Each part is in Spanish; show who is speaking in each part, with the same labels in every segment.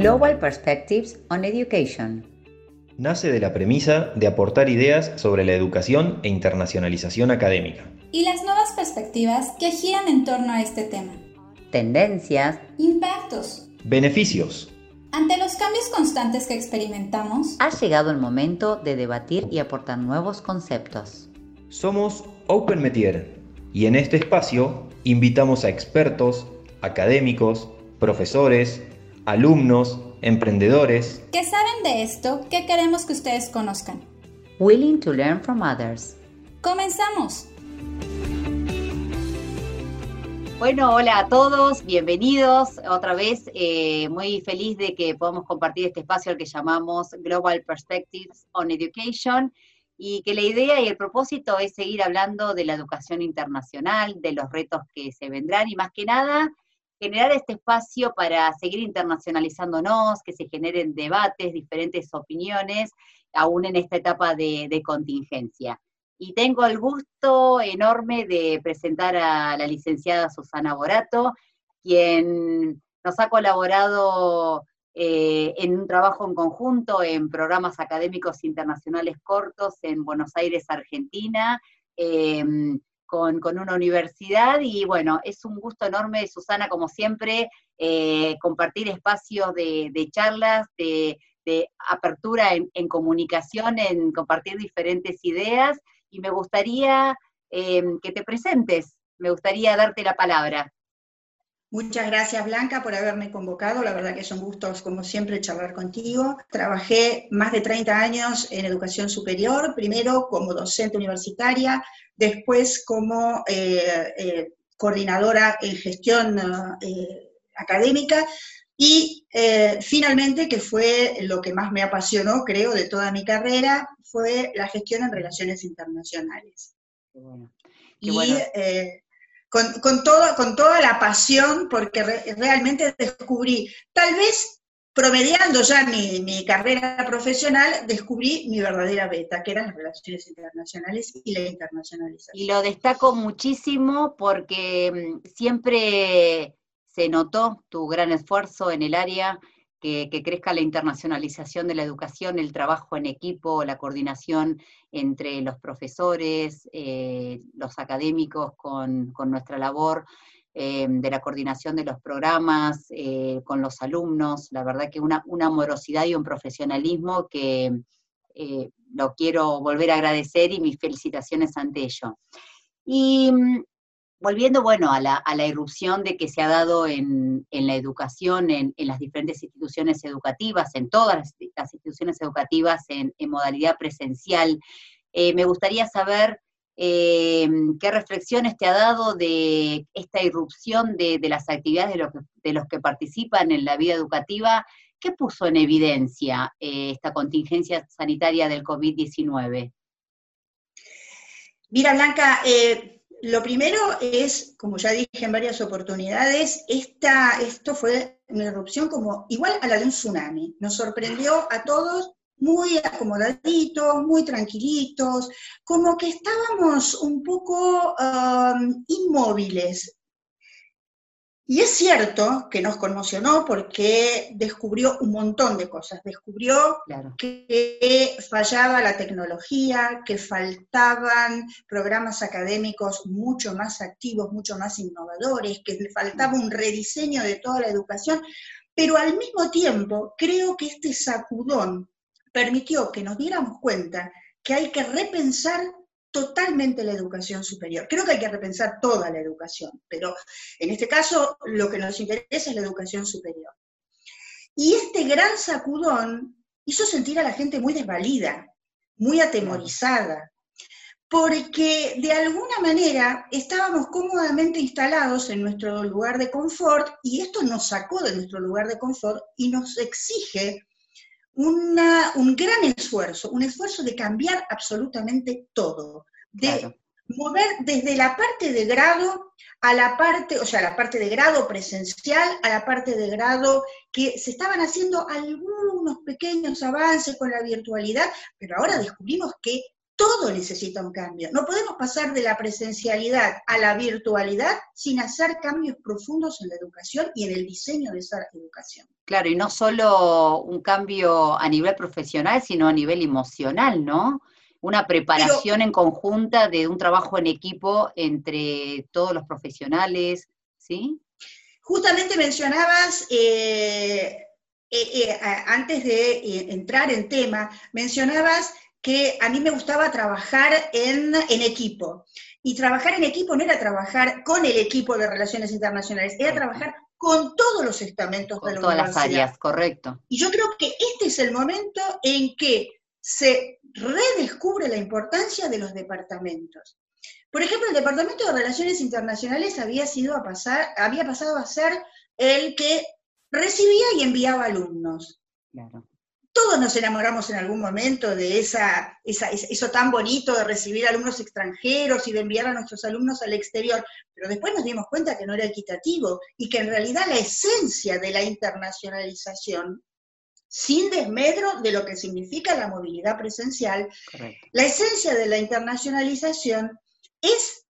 Speaker 1: Global Perspectives on Education.
Speaker 2: Nace de la premisa de aportar ideas sobre la educación e internacionalización académica.
Speaker 3: Y las nuevas perspectivas que giran en torno a este tema.
Speaker 1: Tendencias.
Speaker 3: Impactos.
Speaker 2: Beneficios.
Speaker 3: Ante los cambios constantes que experimentamos,
Speaker 1: ha llegado el momento de debatir y aportar nuevos conceptos.
Speaker 2: Somos Open Metier y en este espacio invitamos a expertos, académicos, profesores, alumnos, emprendedores
Speaker 3: que saben de esto que queremos que ustedes conozcan.
Speaker 1: Willing to learn from others.
Speaker 3: Comenzamos.
Speaker 1: Bueno, hola a todos, bienvenidos otra vez. Eh, muy feliz de que podamos compartir este espacio al que llamamos Global Perspectives on Education y que la idea y el propósito es seguir hablando de la educación internacional, de los retos que se vendrán y más que nada generar este espacio para seguir internacionalizándonos, que se generen debates, diferentes opiniones, aún en esta etapa de, contingencia. Y tengo el gusto enorme de presentar a la licenciada Susana Borato, quien nos ha colaborado eh, en un trabajo en conjunto en programas académicos internacionales cortos en Buenos Aires, Argentina, em, con, una universidad y bueno, es un gusto enorme, Susana, como siempre, eh, compartir espacios de, charlas, de, apertura en, comunicación, en compartir diferentes ideas y me gustaría em, que te presentes, me gustaría darte la palabra.
Speaker 4: Muchas gracias Blanca por haberme convocado, la verdad que son gustos como siempre charlar contigo. Trabajé más de 30 años en educación superior, primero como docente universitaria, después como eh, eh, coordinadora en gestión eh, académica y finalmente, que fue lo que más me apasionó, creo, de toda mi carrera, fue la gestión en relaciones internacionales. Y con, con, con toda la pasión, porque realmente descubrí, tal vez promediando ya mi, mi, carrera profesional, descubrí mi verdadera beta, que eran las relaciones internacionales y la internacionalización.
Speaker 1: Y lo destaco muchísimo porque mm, siempre se notó tu gran esfuerzo en el área que, crezca la internacionalización de la educación, el trabajo en equipo, la coordinación entre los profesores, eh, los académicos con, nuestra labor eh, de la coordinación de los programas, eh, con los alumnos, la verdad que una, una amorosidad y un profesionalismo que lo quiero volver a agradecer y mis felicitaciones ante ello. Y mm, volviendo, bueno, a la, a la, irrupción de que se ha dado en, la educación, en, las diferentes instituciones educativas, en todas las, instituciones educativas en, modalidad presencial, eh, me gustaría saber eh, qué reflexiones te ha dado de esta irrupción de, las actividades de los, que, de los, que, participan en la vida educativa. ¿Qué puso en evidencia eh, esta contingencia sanitaria del COVID-19?
Speaker 4: Mira, Blanca, lo primero es, como ya dije en varias oportunidades, esta, esto fue una erupción como igual a la de un tsunami. Nos sorprendió a todos muy acomodaditos, muy tranquilitos, como que estábamos un poco um, inmóviles, y es cierto que nos conmocionó porque descubrió un montón de cosas. Descubrió que fallaba la tecnología, que faltaban programas académicos mucho más activos, mucho más innovadores, que faltaba un rediseño de toda la educación, pero al mismo tiempo creo que este sacudón permitió que nos diéramos cuenta que hay que repensar totalmente la educación superior. Creo que hay que repensar toda la educación, pero en este caso lo que nos interesa es la educación superior. Y este gran sacudón hizo sentir a la gente muy desvalida, muy atemorizada, porque de alguna manera estábamos cómodamente instalados en nuestro lugar de confort y esto nos sacó de nuestro lugar de confort y nos exige un gran esfuerzo, un esfuerzo de cambiar absolutamente todo, de mover desde la parte de grado a la parte, o sea, la parte de grado presencial a la parte de grado que se estaban haciendo algunos pequeños avances con la virtualidad, pero ahora descubrimos que todo necesita un cambio. No podemos pasar de la presencialidad a la virtualidad sin hacer cambios profundos en la educación y en el diseño de esa educación.
Speaker 1: Claro, y no solo un cambio a nivel profesional, sino a nivel emocional, ¿no? Una preparación en conjunta de un trabajo en equipo entre todos los profesionales, ¿sí?
Speaker 4: Justamente mencionabas, eh, eh, eh, antes de entrar en tema, mencionabas que a mí me gustaba trabajar en, equipo. Y trabajar en equipo no era trabajar con el equipo de relaciones internacionales, era trabajar con todos los estamentos de la
Speaker 1: todas las áreas, correcto.
Speaker 4: Y yo creo que este es el momento en que se redescubre la importancia de los departamentos. Por ejemplo, el Departamento de Relaciones Internacionales había, sido a pasar, había pasado a ser el que recibía y enviaba alumnos. Claro todos nos enamoramos en algún momento de esa, eso tan bonito de recibir alumnos extranjeros y de enviar a nuestros alumnos al exterior, pero después nos dimos cuenta que no era equitativo y que en realidad la esencia de la internacionalización, sin desmedro de lo que significa la movilidad presencial, la esencia de la internacionalización es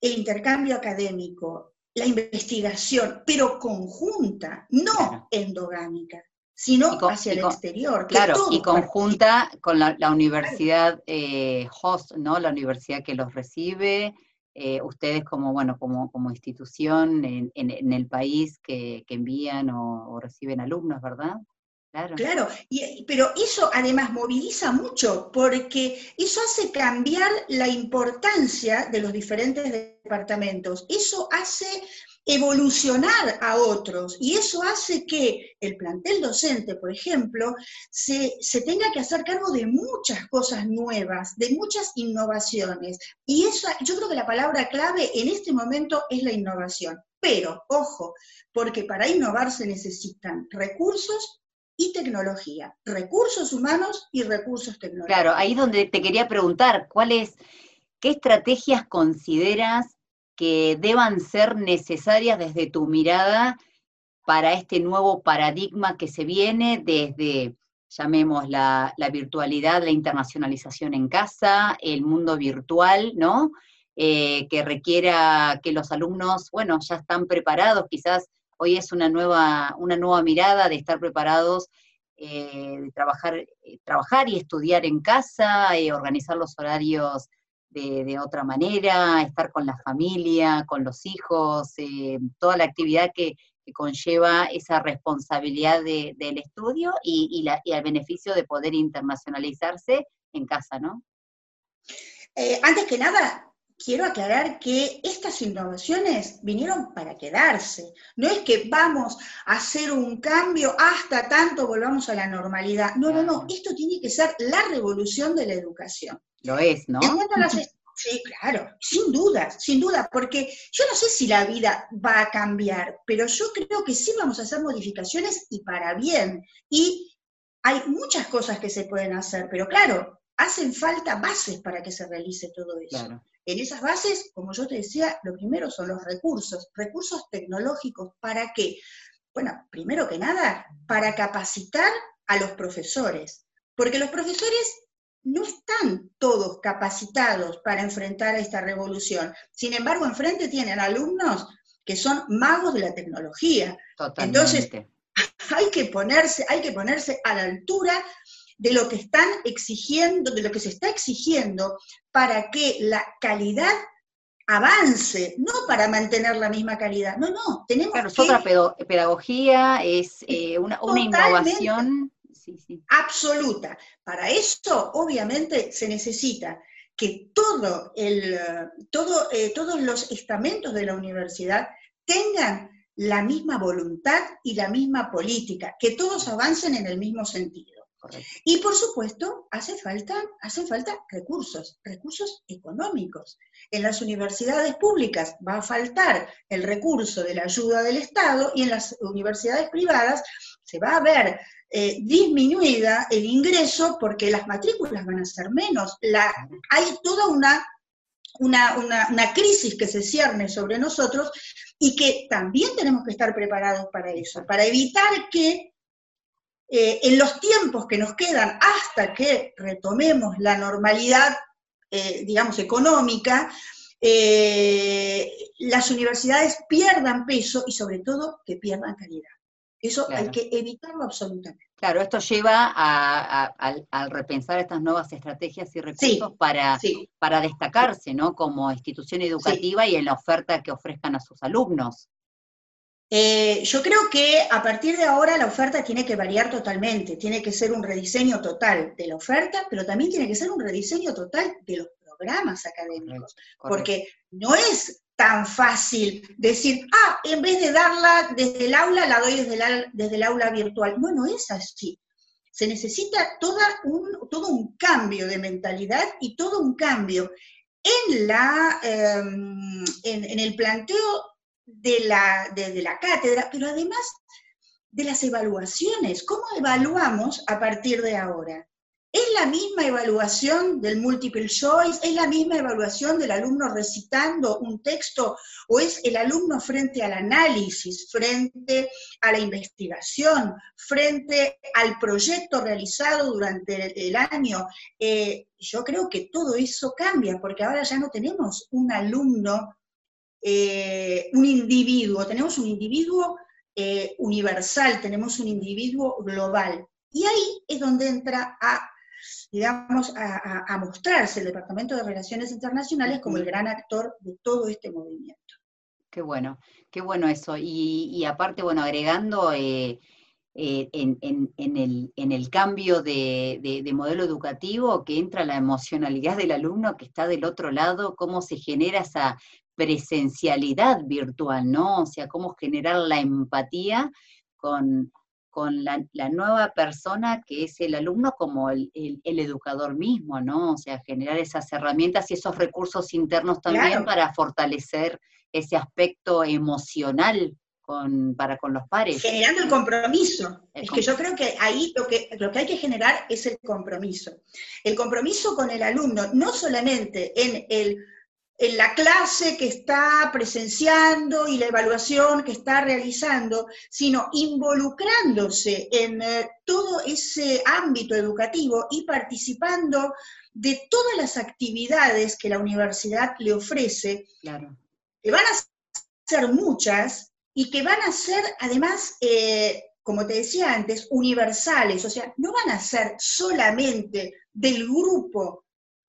Speaker 4: el intercambio académico, la investigación, pero conjunta, no endogámica sino hacia el exterior.
Speaker 1: Claro, y conjunta con la, universidad eh, host, ¿no? La universidad que los recibe, eh, ustedes como, bueno, como, como institución en, en, el país que, que envían o, reciben alumnos, ¿verdad?
Speaker 4: Claro, claro pero eso además moviliza mucho porque eso hace cambiar la importancia de los diferentes departamentos. Eso hace evolucionar a otros. Y eso hace que el plantel docente, por ejemplo, se, tenga que hacer cargo de muchas cosas nuevas, de muchas innovaciones. Y eso, yo creo que la palabra clave en este momento es la innovación. Pero, ojo, porque para innovar se necesitan recursos y tecnología, recursos humanos y recursos tecnológicos.
Speaker 1: Claro, ahí es donde te quería preguntar, ¿cuáles, qué estrategias consideras que deban ser necesarias desde tu mirada para este nuevo paradigma que se viene desde, llamemos, la, virtualidad, la internacionalización en casa, el mundo virtual, ¿no? Eh, que requiera que los alumnos, bueno, ya están preparados, quizás hoy es una nueva, una nueva mirada de estar preparados, eh, de trabajar, eh, trabajar y estudiar en casa, organizar los horarios de, otra manera, estar con la familia, con los hijos, eh, toda la actividad que, conlleva esa responsabilidad del estudio y, la, el beneficio de poder internacionalizarse en casa, ¿no?
Speaker 4: Eh, antes que nada, quiero aclarar que estas innovaciones vinieron para quedarse. No es que vamos a hacer un cambio hasta tanto volvamos a la normalidad. No, no, no. Esto tiene que ser la revolución de la educación.
Speaker 1: Lo es, ¿no?
Speaker 4: sí, claro, sin duda, sin duda, porque yo no sé si la vida va a cambiar, pero yo creo que sí vamos a hacer modificaciones y para bien. Y hay muchas cosas que se pueden hacer, pero claro, hacen falta bases para que se realice todo eso. En esas bases, como yo te decía, lo primero son los recursos, recursos tecnológicos, ¿para qué? Bueno, primero que nada, para capacitar a los profesores, porque los profesores no están todos capacitados para enfrentar esta revolución. Sin embargo, enfrente tienen alumnos que son magos de la tecnología. Entonces, hay que, ponerse, hay que ponerse a la altura de lo que están exigiendo, de lo que se está exigiendo para que la calidad avance, no para mantener la misma calidad. No, no, tenemos
Speaker 1: claro, Es otra pedagogía, es eh, una, una innovación
Speaker 4: absoluta. Para eso, obviamente, se necesita que todo el, todo, eh, todos los estamentos de la universidad tengan la misma voluntad y la misma política, que todos avancen en el mismo sentido. Y por supuesto, hace falta, hace falta recursos, recursos económicos. En las universidades públicas va a faltar el recurso de la ayuda del Estado y en las universidades privadas se va a ver eh, disminuida el ingreso porque las matrículas van a ser menos. La, hay toda una, una, crisis que se cierne sobre nosotros y que también tenemos que estar preparados para eso, para evitar que eh, en los tiempos que nos quedan hasta que retomemos la normalidad, eh, digamos, económica, las universidades pierdan peso y sobre todo que pierdan calidad. Eso hay que evitarlo absolutamente.
Speaker 1: Claro, esto lleva a, al repensar estas nuevas estrategias y recursos para, para destacarse, ¿no? Como institución educativa y en la oferta que ofrezcan a sus alumnos.
Speaker 4: Eh, yo creo que a partir de ahora la oferta tiene que variar totalmente, tiene que ser un rediseño total de la oferta, pero también tiene que ser un rediseño total de los programas académicos, porque no es tan fácil decir, ah, en vez de darla desde el aula, la doy desde, desde el aula virtual. No, no es así. Se necesita toda un, todo un cambio de mentalidad y todo un cambio en, la, em, en el planteo de la, de, la cátedra, pero además de las evaluaciones. ¿Cómo evaluamos a partir de ahora? ¿Es la misma evaluación del multiple choice? ¿Es la misma evaluación del alumno recitando un texto? ¿O es el alumno frente al análisis, frente a la investigación, frente al proyecto realizado durante el, año? Eh, yo creo que todo eso cambia, porque ahora ya no tenemos un alumno eh, un individuo, tenemos un individuo eh, universal, tenemos un individuo global. Y ahí es donde entra a, digamos, a, mostrarse el Departamento de Relaciones Internacionales como el gran actor de todo este movimiento.
Speaker 1: Qué bueno, qué bueno eso. Y, aparte, bueno, agregando eh, en, el, cambio de, de, modelo educativo, que entra la emocionalidad del alumno que está del otro lado, cómo se genera esa presencialidad virtual, ¿no? O sea, cómo generar la empatía con, la, nueva persona que es el alumno como el, educador mismo, ¿no? O sea, generar esas herramientas y esos recursos internos también para fortalecer ese aspecto emocional con, para con los pares.
Speaker 4: Generando el compromiso. es que yo creo que ahí lo que, lo que hay que generar es el compromiso. El compromiso con el alumno, no solamente en el en la clase que está presenciando y la evaluación que está realizando, sino involucrándose en eh, todo ese ámbito educativo y participando de todas las actividades que la universidad le ofrece, que van a ser muchas y que van a ser además, eh, como te decía antes, universales, o sea, no van a ser solamente del grupo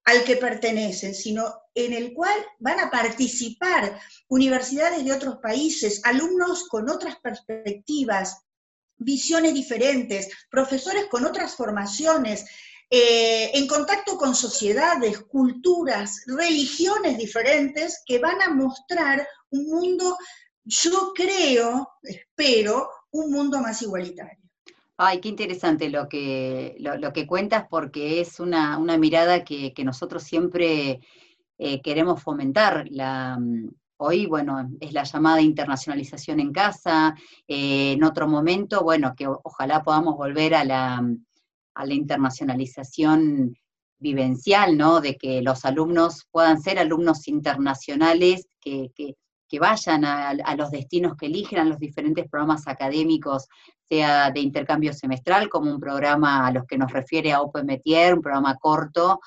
Speaker 4: al que pertenecen, sino en el cual van a participar universidades de otros países, alumnos con otras perspectivas, visiones diferentes, profesores con otras formaciones, eh, en contacto con sociedades, culturas, religiones diferentes que van a mostrar un mundo, yo creo, espero, un mundo más igualitario.
Speaker 1: Ay, qué interesante lo que, lo, que cuentas porque es una, mirada que, nosotros siempre eh, queremos fomentar. La, mm, hoy, bueno, es la llamada internacionalización en casa. Eh, en otro momento, bueno, que ojalá podamos volver a la, a la internacionalización vivencial, ¿no? De que los alumnos puedan ser alumnos internacionales que, vayan a, a, los destinos que eligen, a los diferentes programas académicos sea de intercambio semestral, como un programa a los que nos refiere a Open Metier, un programa corto,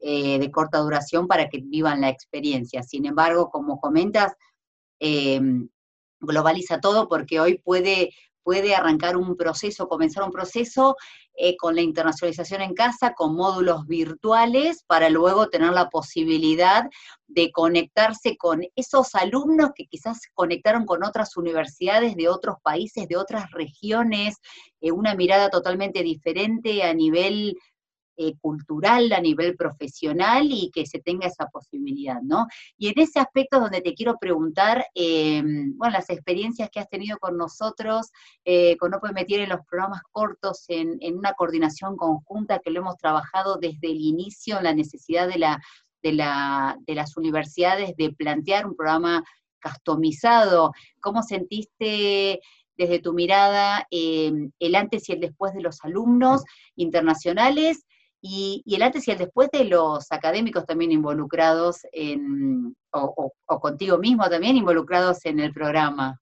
Speaker 1: eh, de corta duración, para que vivan la experiencia. Sin embargo, como comentas, em, globaliza todo porque hoy puede, puede arrancar un proceso, comenzar un proceso eh, con la internacionalización en casa, con módulos virtuales, para luego tener la posibilidad de conectarse con esos alumnos que quizás conectaron con otras universidades de otros países, de otras regiones, eh, una mirada totalmente diferente a nivel eh, cultural, a nivel profesional y que se tenga esa posibilidad, ¿no? Y en ese aspecto donde te quiero preguntar, em, bueno, las experiencias que has tenido con nosotros, eh, con Open Meter en los programas cortos, en, una coordinación conjunta que lo hemos trabajado desde el inicio, la necesidad de, la, de, la, de las universidades de plantear un programa customizado, ¿cómo sentiste desde tu mirada em, el antes y el después de los alumnos internacionales y, el antes y el después de los académicos también involucrados en, o, contigo mismo también involucrados en el programa.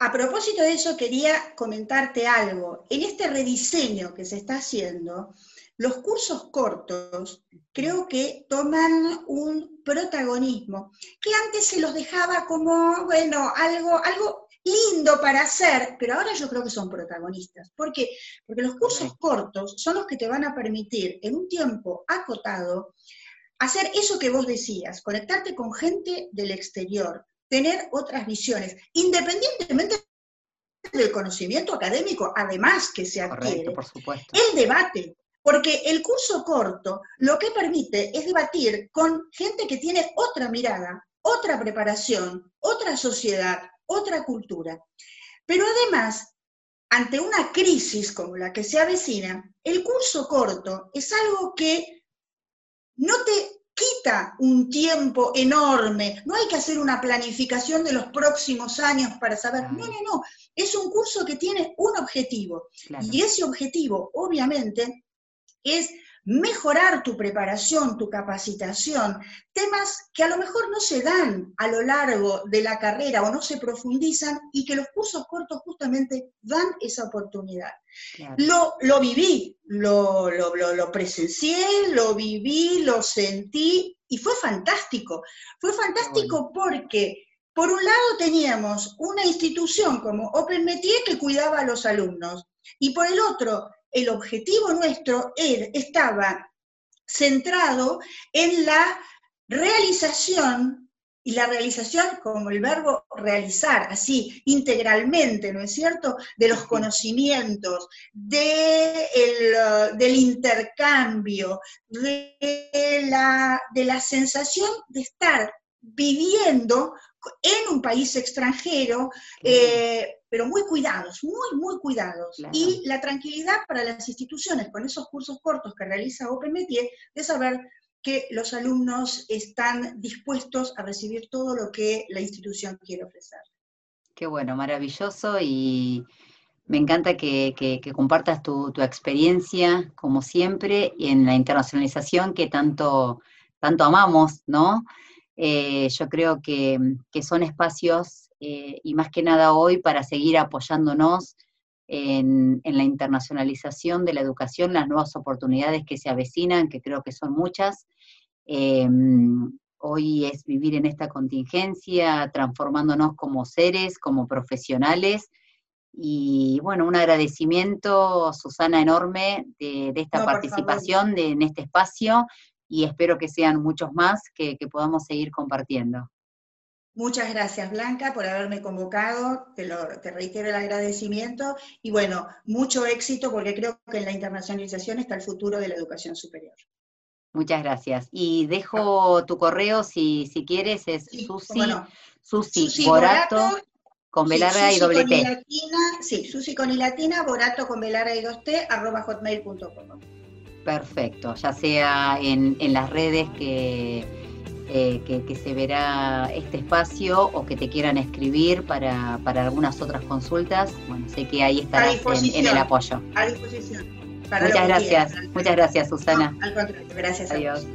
Speaker 4: A propósito de eso, quería comentarte algo. En este rediseño que se está haciendo, los cursos cortos creo que toman un protagonismo que antes se los dejaba como, bueno, algo, algo lindo para hacer, pero ahora yo creo que son protagonistas. ¿Por qué? Porque los cursos cortos son los que te van a permitir en un tiempo acotado hacer eso que vos decías, conectarte con gente del exterior, tener otras visiones, independientemente del conocimiento académico, además que se adquiere,
Speaker 1: por supuesto.
Speaker 4: el debate, porque el curso corto lo que permite es debatir con gente que tiene otra mirada, otra preparación, otra sociedad, otra cultura. Pero además, ante una crisis como la que se avecina, el curso corto es algo que no te quita un tiempo enorme, no hay que hacer una planificación de los próximos años para saber, no, no, no, es un curso que tiene un objetivo. Y ese objetivo, obviamente, es mejorar tu preparación, tu capacitación, temas que a lo mejor no se dan a lo largo de la carrera o no se profundizan y que los cursos cortos justamente dan esa oportunidad. Lo, lo, viví, lo, lo, lo, presencié, lo viví, lo sentí y fue fantástico. Fue fantástico porque... Por un lado teníamos una institución como Open Métier que cuidaba a los alumnos y por el otro el objetivo nuestro estaba centrado en la realización, y la realización como el verbo realizar, así, integralmente, ¿no es cierto?, de los conocimientos, uh, del intercambio, de la, de la sensación de estar viviendo en un país extranjero, eh, pero muy cuidados, muy, muy cuidados. Y la tranquilidad para las instituciones con esos cursos cortos que realiza Open Métier de saber que los alumnos están dispuestos a recibir todo lo que la institución quiere ofrecer.
Speaker 1: Qué bueno, maravilloso y me encanta que, compartas tu, experiencia, como siempre, en la internacionalización que tanto, tanto amamos, ¿no? Eh, yo creo que, son espacios, eh, y más que nada hoy, para seguir apoyándonos en, la internacionalización de la educación, las nuevas oportunidades que se avecinan, que creo que son muchas. Em, hoy es vivir en esta contingencia, transformándonos como seres, como profesionales. Y bueno, un agradecimiento, Susana, enorme de, esta participación de, en este espacio y espero que sean muchos más que, podamos seguir compartiendo.
Speaker 4: Muchas gracias, Blanca, por haberme convocado, te, lo, te reitero el agradecimiento y bueno, mucho éxito porque creo que en la internacionalización está el futuro de la educación superior.
Speaker 1: Muchas gracias. Y dejo tu correo si, si quieres, es Susi, Susi, Borato, con B y doble T.
Speaker 4: sí, Susi con y latina, Borato con B y dos T, arroba hotmail.com.
Speaker 1: Perfecto, ya sea en, las redes eh, que, se verá este espacio o que te quieran escribir para, algunas otras consultas, bueno, sé que ahí estarás en, el apoyo.
Speaker 4: A disposición.
Speaker 1: muchas gracias, muchas gracias Susana.
Speaker 4: al contrario, gracias.
Speaker 1: Adiós.